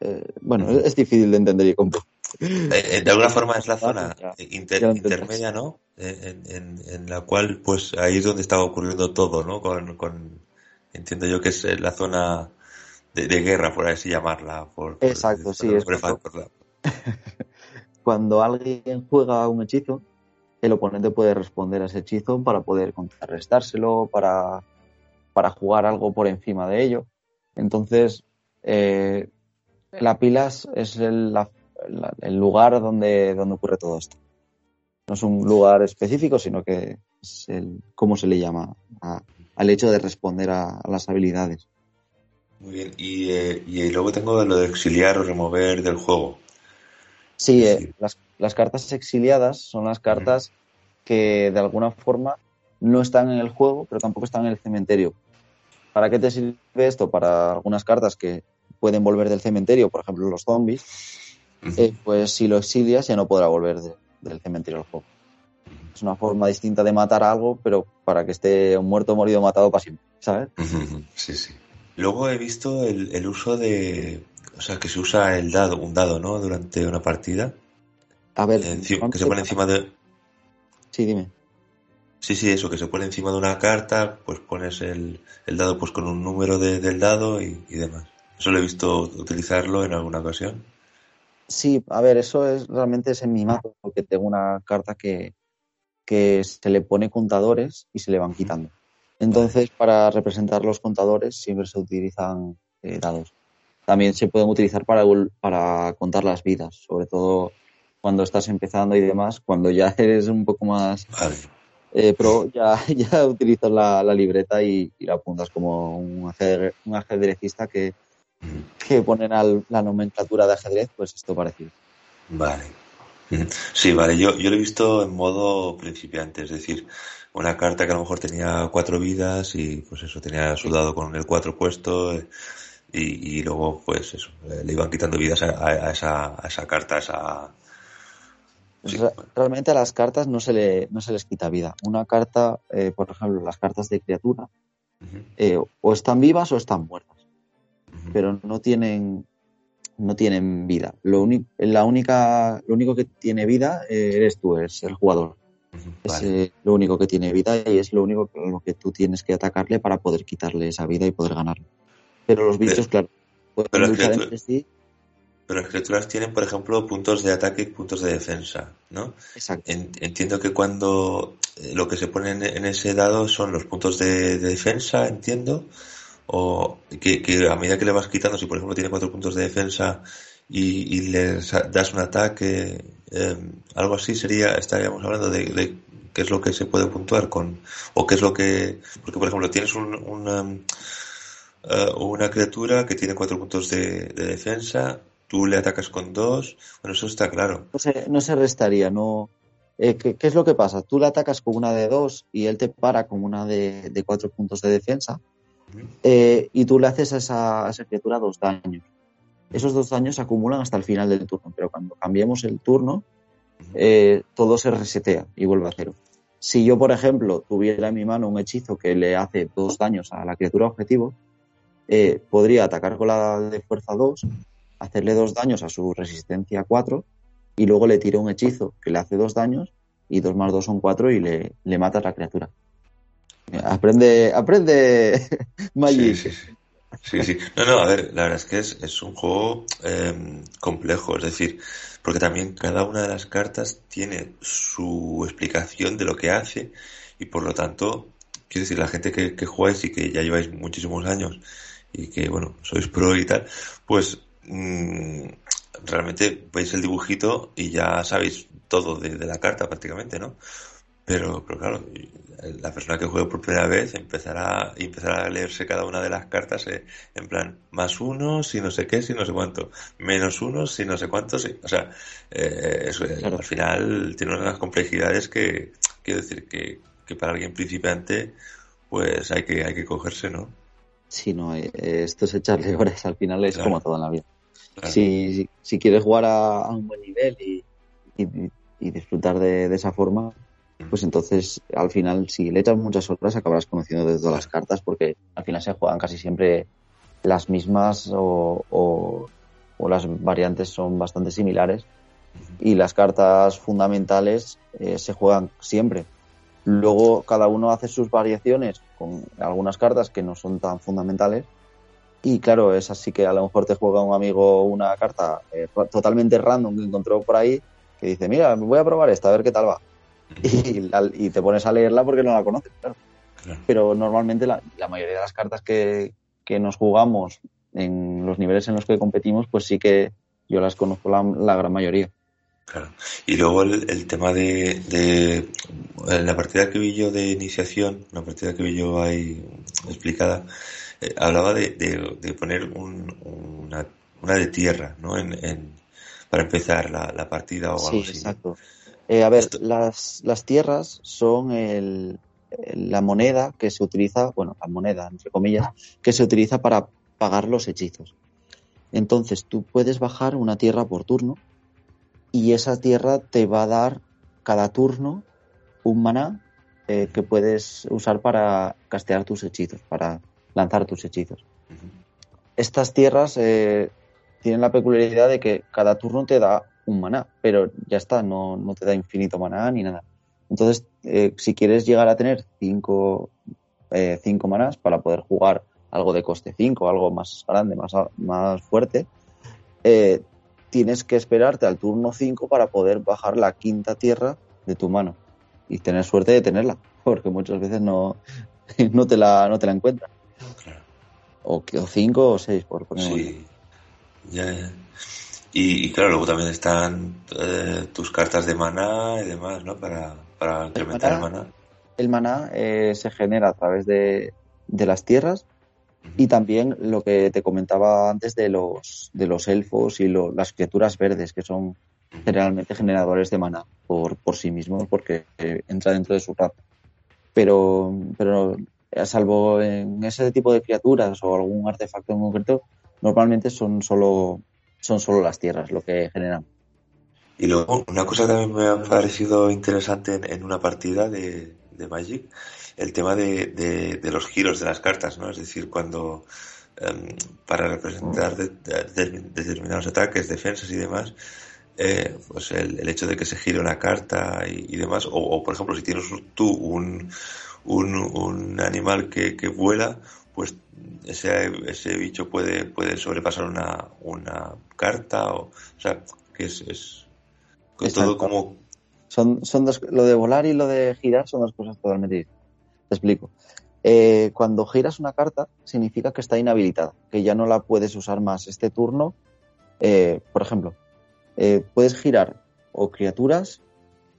eh, bueno, es difícil de entender y comprender. Eh, eh, de alguna forma es la zona inter- intermedia, ¿no? En, en- en la cual, pues ahí es donde estaba ocurriendo todo, ¿no? Con, con- entiendo yo que es eh, la zona de, de guerra, por así llamarla. Por, por- Exacto, sí, es cuando- fa- por la- Cuando alguien juega un hechizo, el oponente puede responder a ese hechizo para poder contrarrestárselo, para, para jugar algo por encima de ello. Entonces, eh, la pilas es el, la- la- el lugar donde, donde ocurre todo esto. No es un lugar específico, sino que es el, cómo se le llama a- al hecho de responder a, a las habilidades. Muy bien. Y, eh, y luego tengo lo de exiliar o remover del juego. Sí, Sí. eh, las, las cartas exiliadas son las cartas que de alguna forma no están en el juego, pero tampoco están en el cementerio. ¿Para qué te sirve esto? Para algunas cartas que pueden volver del cementerio, por ejemplo los zombies, Eh, pues si lo exilias ya no podrá volver de- del cementerio al juego. Es una forma distinta de matar a algo, pero para que esté muerto, morido, matado para siempre, ¿sabes? Sí, sí. Luego he visto el, el uso de, o sea, que se usa el dado, un dado, ¿no? Durante una partida. A ver, Enci- que se pone encima de, Sí, dime. sí, sí, eso, que se pone encima de una carta, pues pones el, el dado pues con un número de- del dado y, y demás. Eso lo he visto utilizarlo en alguna ocasión. Sí, a ver, eso es realmente es en mi mazo, porque tengo una carta que, que se le pone contadores y se le van quitando. Entonces, para representar los contadores siempre se utilizan eh, dados. También se pueden utilizar para, para contar las vidas, sobre todo cuando estás empezando y demás. Cuando ya eres un poco más eh, pro, ya, ya utilizas la, la libreta y, y la apuntas como un, ajedre- un ajedrecista que. Que ponen al- la nomenclatura de ajedrez, pues esto parecido. Vale. Sí, vale, yo, yo lo he visto en modo principiante, es decir, una carta que a lo mejor tenía cuatro vidas y pues eso, tenía su dado con el cuatro puesto eh, y, y luego pues eso, le iban quitando vidas a, a- a esa, a esa carta, a esa... Sí, Re- Realmente a las cartas no se, le, no se les quita vida. Una carta, eh, por ejemplo, las cartas de criatura, eh, o están vivas o están muertas, pero no tienen, no tienen vida. Lo, la única, lo único que tiene vida eh, eres tú, es el jugador. Es Vale. eh, lo único que tiene vida y es lo único que, lo que tú tienes que atacarle para poder quitarle esa vida y poder ganarle. Pero los bichos, claro, pueden pero luchar entre sí. Pero las criaturas tienen, por ejemplo, puntos de ataque y puntos de defensa, ¿no? Exacto. En- entiendo que cuando eh, lo que se pone en, en ese dado son los puntos de, de defensa, entiendo, o que, a medida que le vas quitando, si por ejemplo tiene cuatro puntos de defensa y, le das un ataque, eh, algo así sería, estaríamos hablando de, qué es lo que se puede puntuar con, o qué es lo que, porque por ejemplo tienes un, una, eh, una criatura que tiene cuatro puntos de, de defensa, tú le atacas con dos, bueno, eso está claro. no se, no se restaría, no. eh, ¿qué, es lo que pasa? Tú le atacas con una de dos y él te para con una de, de cuatro puntos de defensa. Eh, y tú le haces a esa, a criatura dos daños. Esos dos daños se acumulan hasta el final del turno, pero cuando cambiemos el turno, eh, todo se resetea y vuelve a cero. Si yo, por ejemplo, tuviera en mi mano un hechizo que le hace dos daños a la criatura objetivo, eh, podría atacar con la de fuerza 2, hacerle dos daños a su resistencia 4 y luego le tiro un hechizo que le hace dos daños y dos más dos son cuatro y le, le matas la criatura. Aprende, aprende Magic. sí, sí. Sí, sí. No, no, a ver, la verdad es que es, es un juego em, complejo, es decir, porque también cada una de las cartas tiene su explicación de lo que hace y por lo tanto, quiero decir, la gente que, que jugáis y que ya lleváis muchísimos años y que, bueno, sois pro y tal, pues mm, realmente veis el dibujito y ya sabéis todo de, de la carta prácticamente, ¿no? Pero, pero claro, la persona que juegue por primera vez empezará, empezará a leerse cada una de las cartas eh, en plan más uno, si no sé qué, si no sé cuánto, menos uno, si no sé cuánto, si, o sea, eh, eso, eh, al final tiene unas complejidades que quiero decir que, que para alguien principiante pues hay que, hay que cogerse, ¿no? Sí, no, eh, esto es echarle horas, al final es Claro. como todo en la vida. Claro. Si, si, si quieres jugar a, a un buen nivel y, y- y disfrutar de, de esa forma, pues entonces al final si le echas muchas horas acabarás conociendo de todas las cartas porque al final se juegan casi siempre las mismas o, o- o las variantes son bastante similares y las cartas fundamentales eh, se juegan siempre. Luego cada uno hace sus variaciones con algunas cartas que no son tan fundamentales y claro, es así que a lo mejor te juega un amigo una carta eh, totalmente random que encontró por ahí que dice, mira, voy a probar esta, a ver qué tal va. Y, la- y te pones a leerla porque no la conoces, claro. Claro. Pero normalmente la, la mayoría de las cartas que, que nos jugamos en los niveles en los que competimos, pues sí que yo las conozco la, la gran mayoría. Claro. Y luego el, el tema de, de en la partida que vi yo de iniciación, una partida que vi yo ahí explicada, eh, hablaba de, de, de poner un- una, una de tierra, ¿no? En, en- para empezar la, la partida o Sí, algo así. ¿no? Eh, a ver, Esto- las, las tierras son el, la moneda que se utiliza, bueno, la moneda, entre comillas, que se utiliza para pagar los hechizos. Entonces, tú puedes bajar una tierra por turno y esa tierra te va a dar cada turno un maná eh, que puedes usar para castear tus hechizos, para lanzar tus hechizos. Estas tierras eh, tienen la peculiaridad de que cada turno te da un maná, pero ya está, no, no te da infinito maná ni nada. Entonces, eh, si quieres llegar a tener cinco, eh, cinco manás para poder jugar algo de coste 5, algo más grande, más, más fuerte, eh, tienes que esperarte al turno 5 para poder bajar la quinta tierra de tu mano y tener suerte de tenerla, porque muchas veces no, no, te, la, no te la encuentras. Claro. O, que- o cinco o seis, por poner un Sí, ya, ya. Y, y claro, luego también están eh, tus cartas de maná y demás, ¿no? Para, para incrementar el maná? el maná eh, se genera a través de, de las tierras y también lo que te comentaba antes de los, de los elfos y lo- las criaturas verdes, que son generalmente generadores de maná por, por sí mismos, porque eh, entra dentro de su raza. Pero, pero eh, salvo en ese tipo de criaturas o algún artefacto en concreto, normalmente son solo, son solo las tierras lo que generan. Y luego, una cosa que también me ha parecido interesante en, en una partida de, de Magic, el tema de, los giros de las cartas, ¿no? Es decir, cuando em, para representar de- de- de- determinados ataques, defensas y demás, eh, pues el, hecho de que se gire una carta y, demás, o, o, por ejemplo, si tienes tú un, animal que vuela, pues ese, ese bicho puede, puede sobrepasar una, una carta, o, o sea, que es, es con todo como Son, son dos, lo de volar y lo de girar son dos cosas totalmente distintas. Te explico. Eh, cuando giras una carta, significa que está inhabilitada, que ya no la puedes usar más este turno. Eh, por ejemplo, eh, puedes girar o criaturas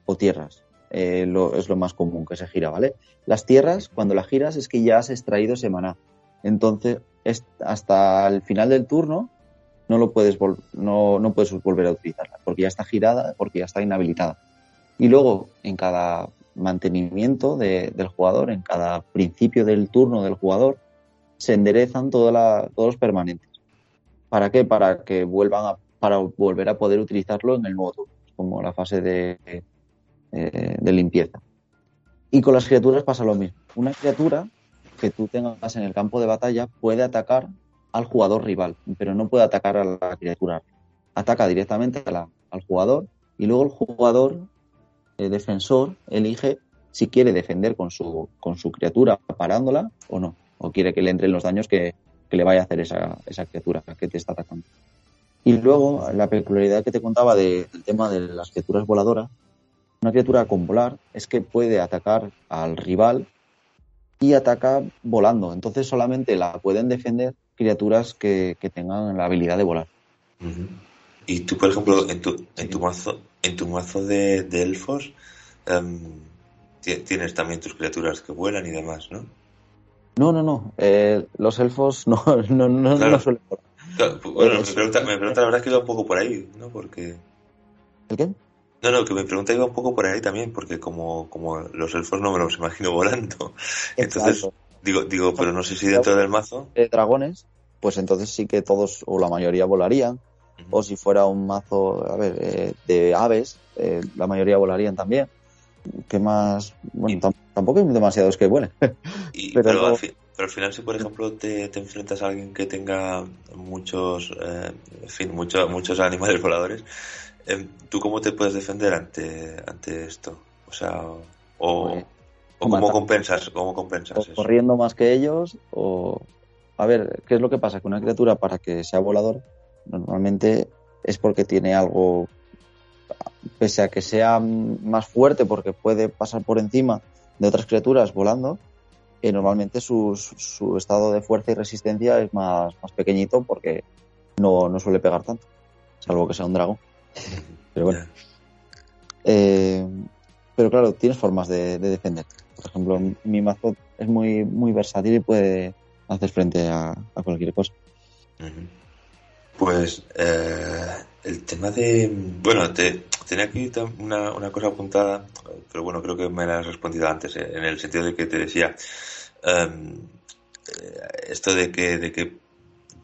o tierras. Eh, es lo más común que se gira, ¿vale? Las tierras, cuando las giras, es que ya has extraído ese maná. Entonces, es- hasta el final del turno, no lo puedes no, no puedes volver a utilizarla, porque ya está girada, porque ya está inhabilitada. Y luego, en cada mantenimiento de- del jugador, en cada principio del turno del jugador, se enderezan todos los permanentes. ¿Para qué? Para que vuelvan a, para volver a poder utilizarlo en el nuevo turno, como la fase de, eh, de limpieza. Y con las criaturas pasa lo mismo. Una criatura que tú tengas en el campo de batalla puede atacar al jugador rival, pero no puede atacar a la criatura. Ataca directamente a la- al jugador y luego el jugador eh, defensor elige si quiere defender con su, con su criatura parándola o no, o quiere que le entren los daños que, que le vaya a hacer esa, esa criatura que te está atacando. Y luego, la peculiaridad que te contaba de- del tema de las criaturas voladoras, una criatura con volar es que puede atacar al rival y ataca volando. Entonces solamente la pueden defender criaturas que, que tengan la habilidad de volar. Y tú, por ejemplo, en tu, en tu mazo, en tu mazo de, de elfos, em, ti- tienes también tus criaturas que vuelan y demás, ¿no? No, no, no. eh, los elfos no, no, no, Claro. no suelen volar. Claro, pu- Bueno, Pues- mi pregunta, mi pregunta la verdad es que iba un poco por ahí, ¿no? Porque... ¿El qué? No, no, que mi pregunta iba un poco por ahí también, porque como, como los elfos no me los imagino volando. Entonces, Exacto. digo, digo, pero no sé si dentro del mazo... de dragones, pues entonces sí que todos o la mayoría volarían. O si fuera un mazo, a ver, eh, de aves, eh, la mayoría volarían también. ¿Qué más? Bueno, tampoco hay demasiados que vuelen. Y, Pero pero, al pero al final, si por ejemplo te, te enfrentas a alguien que tenga muchos, eh, en fin, muchos, muchos animales voladores, em, ¿tú cómo te puedes defender ante, ante esto? O sea, o, o Pues, cómo compensas, cómo compensas o eso. corriendo más que ellos, o... A ver, ¿qué es lo que pasa? Que una criatura para que sea volador, normalmente es porque tiene algo, pese a que sea más fuerte, porque puede pasar por encima de otras criaturas volando, eh, normalmente su, su- estado de fuerza y resistencia es más, más pequeñito porque no, no suele pegar tanto, salvo que sea un dragón. Pero bueno. Eh, pero claro, tienes formas de, de defender. Por ejemplo, mi mazo es muy, muy versátil y puede hacer frente a, a cualquier cosa. Pues eh, el tema de... Bueno, te, tenía aquí una, una cosa apuntada, pero bueno, creo que me la has respondido antes, eh, en el sentido de que te decía em, eh, esto de que, de que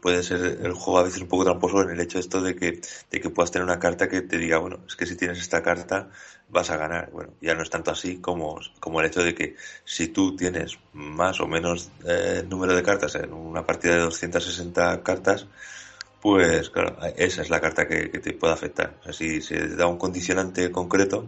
puede ser el juego a veces un poco tramposo en el hecho esto de que, de que puedas tener una carta que te diga, bueno, es que si tienes esta carta vas a ganar. Bueno, ya no es tanto así como, como el hecho de que si tú tienes más o menos eh, número de cartas en una partida de 260 cartas, pues claro, esa es la carta que, que te puede afectar. O sea, si se da un condicionante concreto,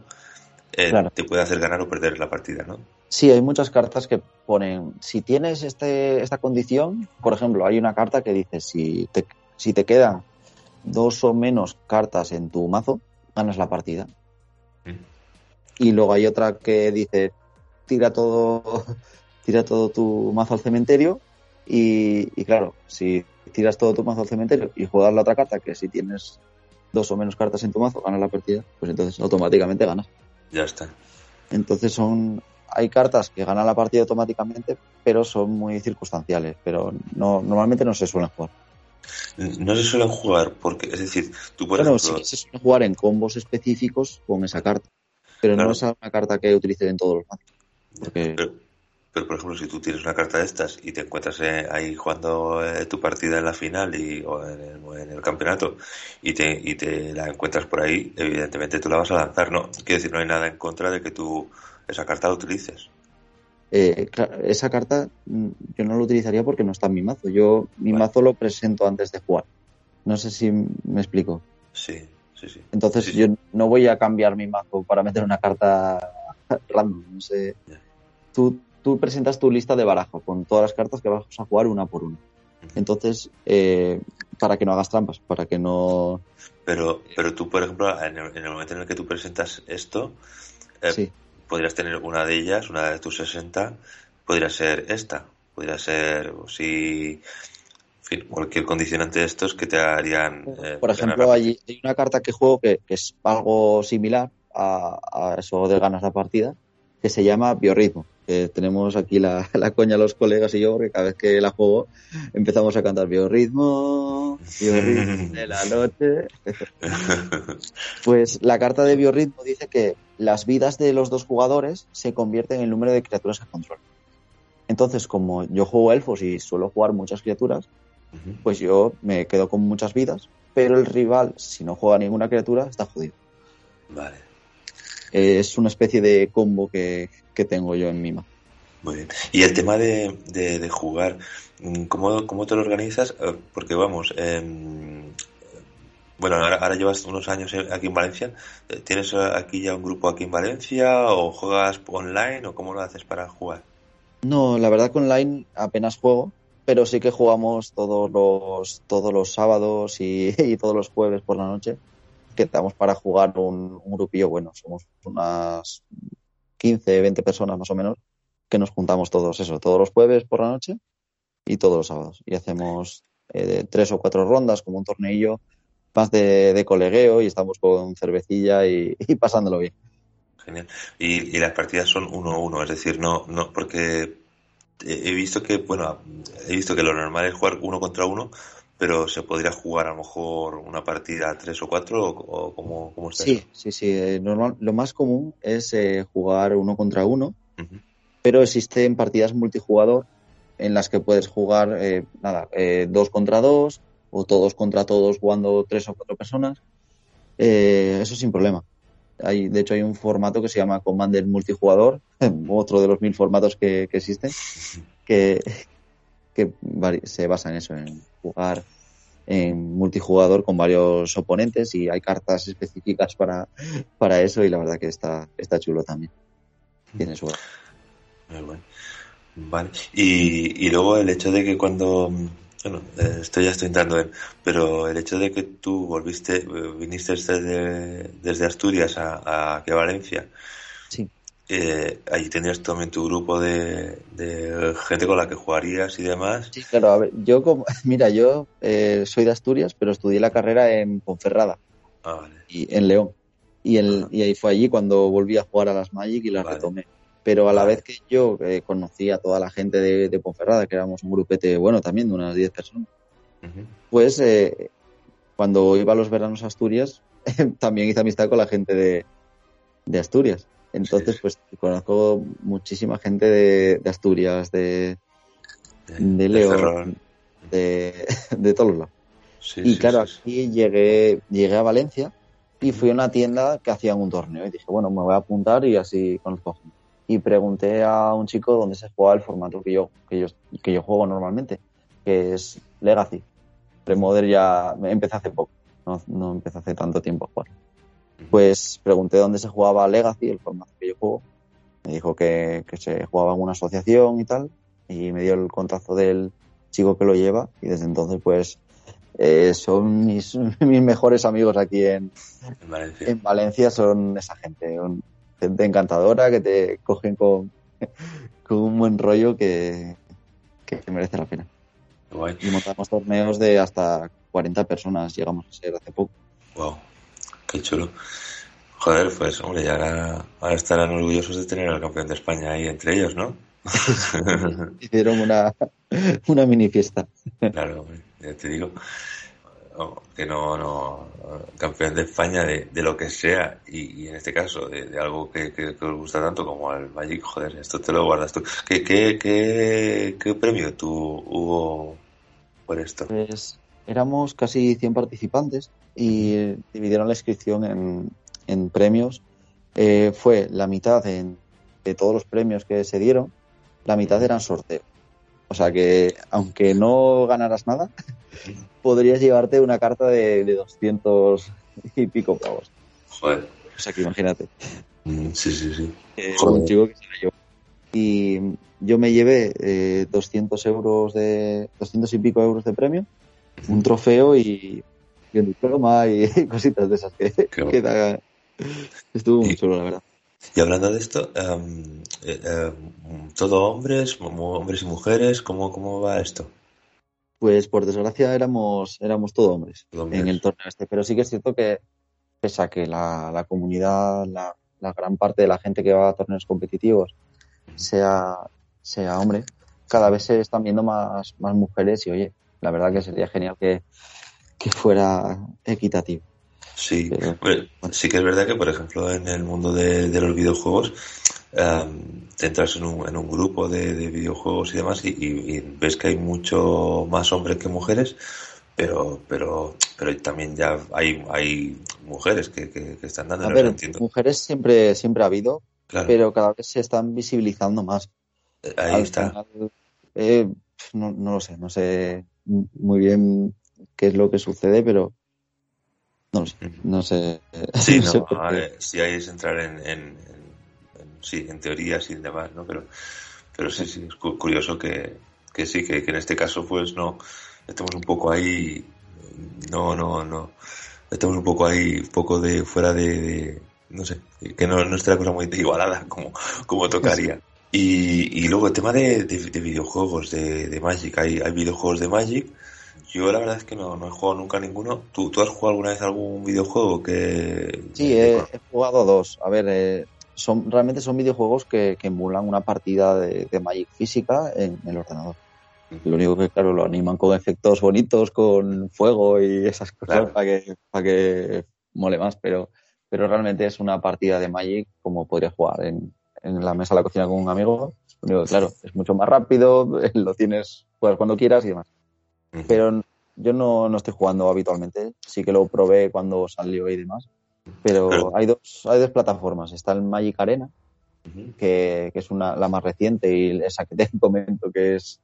eh, Claro. te puede hacer ganar o perder la partida, ¿no? Sí, hay muchas cartas que ponen, si tienes este, esta condición, por ejemplo, hay una carta que dice, si te, si te quedan dos o menos cartas en tu mazo, ganas la partida. Mm. Y luego hay otra que dice, tira todo, tira todo tu mazo al cementerio y, y claro, si tiras todo tu mazo al cementerio y juegas la otra carta, que si tienes dos o menos cartas en tu mazo, ganas la partida, pues entonces automáticamente ganas. Ya está. Entonces son hay cartas que ganan la partida automáticamente, pero son muy circunstanciales, pero no normalmente no se suelen jugar. No se suelen jugar porque, es decir, tú por bueno, sí ejemplo, que se suelen jugar en combos específicos con esa carta, pero Claro. no es una carta que utilicen en todos los mazos. Porque pero, pero, por ejemplo, si tú tienes una carta de estas y te encuentras eh, ahí jugando eh, tu partida en la final y, o en el, o en el campeonato y te, y te la encuentras por ahí, evidentemente tú la vas a lanzar, ¿no? Quiero decir, no hay nada en contra de que tú esa carta la utilices. eh, esa carta mm, yo no la utilizaría porque no está en mi mazo. Yo mi Vale. mazo lo presento antes de jugar. No sé si me explico. Sí, sí, sí. Entonces Sí. yo no voy a cambiar mi mazo para meter una carta random. No sé. Tú, tú presentas tu lista de barajo con todas las cartas que vas a jugar una por una. Entonces, eh, para que no hagas trampas, para que no... Pero, pero tú, por ejemplo, en el, en el momento en el que tú presentas esto, eh, Sí, podrías tener una de ellas, una de tus 60, podría ser esta, podría ser, si, en fin, cualquier condicionante de estos que te harían. eh, por ganar ejemplo, hay, hay una carta que juego que, que es algo similar a, a eso de ganas la partida, que se llama Biorritmo. Que tenemos aquí la, la coña los colegas y yo, porque cada vez que la juego empezamos a cantar Biorritmo, Biorritmo de la noche. Pues la carta de biorritmo dice que las vidas de los dos jugadores se convierten en el número de criaturas que controlan. Entonces, como yo juego elfos y suelo jugar muchas criaturas, pues yo me quedo con muchas vidas, pero el rival, si no juega ninguna criatura, está jodido. Vale, Eh, Es una especie de combo que, que tengo yo en mi mazo. muy bien. Y el tema de, de, de jugar, mm, ¿cómo, ¿cómo te lo organizas? Eh, Porque vamos, em, bueno, ahora, ahora llevas unos años aquí en Valencia. Eh, ¿Tienes eh, aquí ya un grupo aquí en Valencia o juegas online o cómo lo haces para jugar? No, la verdad que online apenas juego, pero sí que jugamos todos los, todos los sábados y, y todos los jueves por la noche. Quedamos para jugar un, un grupillo bueno. Somos unas 15, 20 personas más o menos que nos juntamos todos eso, todos los jueves por la noche y todos los sábados. Y hacemos eh, tres o cuatro rondas como un torneillo más de, de colegueo y estamos con cervecilla y, pasándolo bien. Genial. Y, y, las partidas son uno a uno, es decir, no, no, porque he visto que, bueno, he visto que lo normal es jugar uno contra uno, pero se podría jugar a lo mejor una partida tres o cuatro o, o cómo está Sí, eso? sí, sí. eh, normal, lo más común es eh, jugar uno contra uno, pero existen partidas multijugador en las que puedes jugar, eh, nada, eh, dos contra dos o todos contra todos jugando tres o cuatro personas. Eso sin problema. Hay, de hecho, hay un formato que se llama Commander Multijugador, otro de los mil formatos que, que existen, que, que se basa en eso, en jugar en multijugador con varios oponentes y hay cartas específicas para, para eso y la verdad que está, está chulo también. Tiene su Muy bueno. Vale. Y, y luego el hecho de que cuando, bueno, eh, esto ya estoy entrando en, pero el hecho de que tú volviste, eh, viniste desde, desde Asturias a, a aquí a Valencia, Sí. Eh, ahí tenías también tu grupo de, de gente con la que jugarías y demás. Sí, claro, a ver, yo como, mira, yo eh, soy de Asturias, pero estudié la carrera en Ponferrada Ah, vale. y en León. Y, el, y ahí fue allí cuando volví a jugar a las Magic y las Vale. retomé. Pero a la Vale. vez que yo eh, conocí a toda la gente de, de Ponferrada, que éramos un grupete bueno también de unas 10 personas, Ujú. pues eh, cuando iba a los veranos a Asturias, también hice amistad con la gente de, de Asturias. Entonces, pues conozco muchísima gente de, de Asturias, de, de León, de, de todos lados. Sí, Y sí, claro, sí, aquí llegué, llegué a Valencia y fui a una tienda que hacían un torneo y dije, bueno, me voy a apuntar y así conozco. Y pregunté a un chico dónde se jugaba el formato que yo, que yo, que yo juego normalmente, que es Legacy. Premoder ya empecé hace poco, no, no empecé hace tanto tiempo a jugar. Pues pregunté dónde se jugaba Legacy, el formato que yo juego. Me dijo que, que se jugaba en una asociación y tal, y me dio el contacto del chico que lo lleva, y desde entonces, pues, eh, son mis, mis mejores amigos aquí en, En Valencia. en Valencia, son esa gente, un- gente encantadora que te cogen con, con un buen rollo que, que merece la pena. Guay. Y montamos torneos de hasta 40 personas, llegamos a ser hace poco. Qué chulo. Joder, pues hombre, ya ahora, ahora estarán orgullosos de tener al campeón de España ahí entre ellos, ¿no? Hicieron una, una mini fiesta. Claro, hombre, ya te digo. No, que no, no, campeón de España de, de lo que sea, y, y en este caso de, de algo que, que, que os gusta tanto como el Magic, joder, esto te lo guardas tú. ¿Qué, qué, qué, qué premio tú hubo por esto? Pues éramos casi 100 participantes y dividieron la inscripción en, en premios. Eh, fue la mitad en- de todos los premios que se dieron, la mitad eran sorteo. O sea que, aunque no ganaras nada, podrías llevarte una carta de, de 200 y pico pavos. Joder, O sea que imagínate. Mm, sí, sí, sí. eh, un chico que se la llevó. Y yo me llevé eh, 200 euros de 200 y pico euros de premio, un trofeo y, y un diploma y cositas de esas que, Qué que da- estuvo muy Y- chulo, la verdad. Y hablando de esto, em, eh, em, ¿todo hombres, hombres y mujeres? ¿Cómo, cómo va esto? Pues por desgracia éramos, éramos todo hombres Todo hombres. en el torneo este, pero sí que es cierto que pese a que la, la comunidad, la, la gran parte de la gente que va a torneos competitivos sea, sea hombre, cada vez se están viendo más, más mujeres y oye, la verdad que sería genial que, que fuera equitativo. Sí, Pero- sí que es verdad que, por ejemplo, en el mundo de, de los videojuegos, te entras en un, en un grupo de, de videojuegos y demás y, y- y ves que hay mucho más hombres que mujeres, pero pero pero también ya hay hay mujeres que, que, que están dando A ver, entiendo. mujeres siempre, siempre ha habido, Claro, pero cada vez se están visibilizando más. ahí Al está. final, eh, no, no lo sé, no sé muy bien qué es lo que sucede, pero no no sé. Sí, no sí hay es entrar en, en, en- en- sí, en teorías y demás, ¿no? Pero, pero sí, sí, es cu- curioso que, que sí, que, que en este caso pues no, estamos un poco ahí, no, no, no, estamos un poco ahí, un poco de fuera de, de no sé, que no, no está la cosa muy igualada como, como tocaría. Y, y luego el tema de, de, de videojuegos de, de Magic, hay, hay videojuegos de Magic. Yo la verdad es que no, no he jugado nunca ninguno. ¿Tú, ¿Tú has jugado alguna vez algún videojuego que...? Sí, he, he jugado dos. A ver, eh, son realmente son videojuegos que, que emulan una partida de, de Magic física en, en el ordenador. Lo único que, claro, lo animan con efectos bonitos, con fuego y esas cosas Claro. para que, para que mole más, pero, pero realmente es una partida de Magic como podría jugar en, en la mesa de la cocina con un amigo. Lo único que, claro, es mucho más rápido, lo tienes, juegas cuando quieras y demás. Pero yo no, no estoy jugando habitualmente, sí que lo probé cuando salió y demás. Pero hay dos, hay dos plataformas. Está el Magic Arena, que, que es una, la más reciente y esa que te comento que es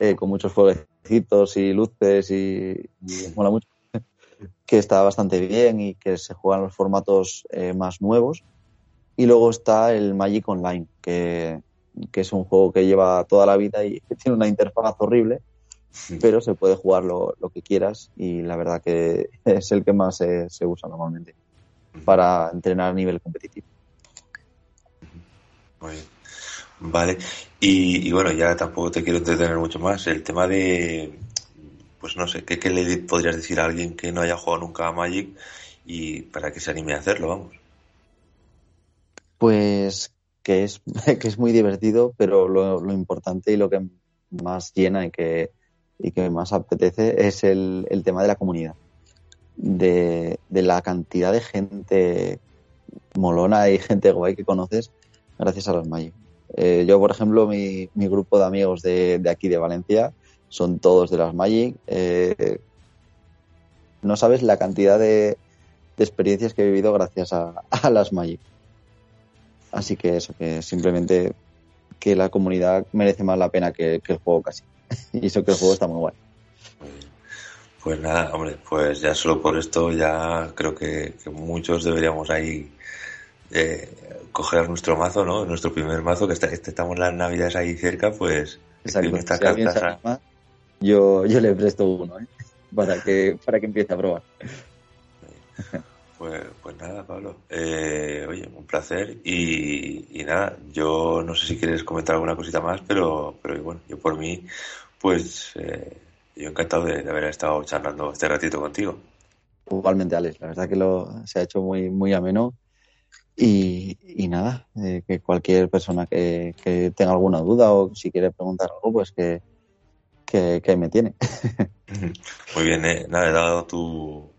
eh, con muchos fueguecitos y luces y, y mola mucho, que está bastante bien y que se juegan los formatos eh, más nuevos. Y luego está el Magic Online, que, que es un juego que lleva toda la vida y que tiene una interfaz horrible, pero se puede jugar lo, lo que quieras y la verdad que es el que más se, se usa normalmente para entrenar a nivel competitivo. Muy bien. Vale. Y, y bueno, ya tampoco te quiero entretener mucho más. El tema de, pues no sé, ¿qué, qué le podrías decir a alguien que no haya jugado nunca a Magic y para que se anime a hacerlo, vamos? Pues que es, que es muy divertido, pero lo, lo importante y lo que más llena y que, y que más apetece es el, el tema de la comunidad. De, de la cantidad de gente molona y gente guay que conoces gracias a los Magic. Eh, yo, por ejemplo, mi, mi grupo de amigos de, de aquí de Valencia son todos de las Magic. Eh, no sabes la cantidad de, de experiencias que he vivido gracias a, las Magic. Así que eso, que simplemente que la comunidad merece más la pena que el juego casi. y eso que el juego está muy guay. Pues nada, hombre, pues ya solo por esto ya creo que, que muchos deberíamos ahí eh, coger nuestro mazo, ¿no? Nuestro primer mazo, que está, este- estamos las navidades ahí cerca, pues Exacto. Si cartas. anima, yo, yo le presto uno, ¿eh? Para que, para que empiece a probar. Pues, pues nada, Pablo. Eh, oye, un placer. Y, y nada, yo no sé si quieres comentar alguna cosita más, pero, pero bueno, yo por mí, pues eh, yo encantado de, de haber estado charlando este ratito contigo. Igualmente, Alex, la verdad que lo, se ha hecho muy, muy ameno. Y, y nada, eh, que cualquier persona que, que tenga alguna duda o si quiere preguntar algo, pues que, que, me tiene. Muy bien, eh. nada, he dado tu,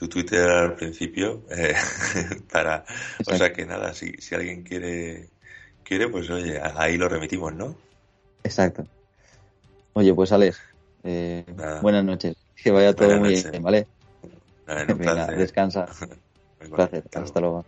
tu Twitter al principio eh, para, o sea que nada, si, si alguien quiere, quiere, pues oye, ahí lo remitimos, ¿no? Exacto. Oye, pues Alex, eh, buenas noches. Que vaya todo Buenas muy bien, ¿vale? Venga, descansa. Un placer. hasta luego.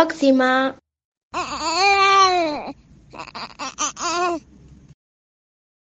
Próxima.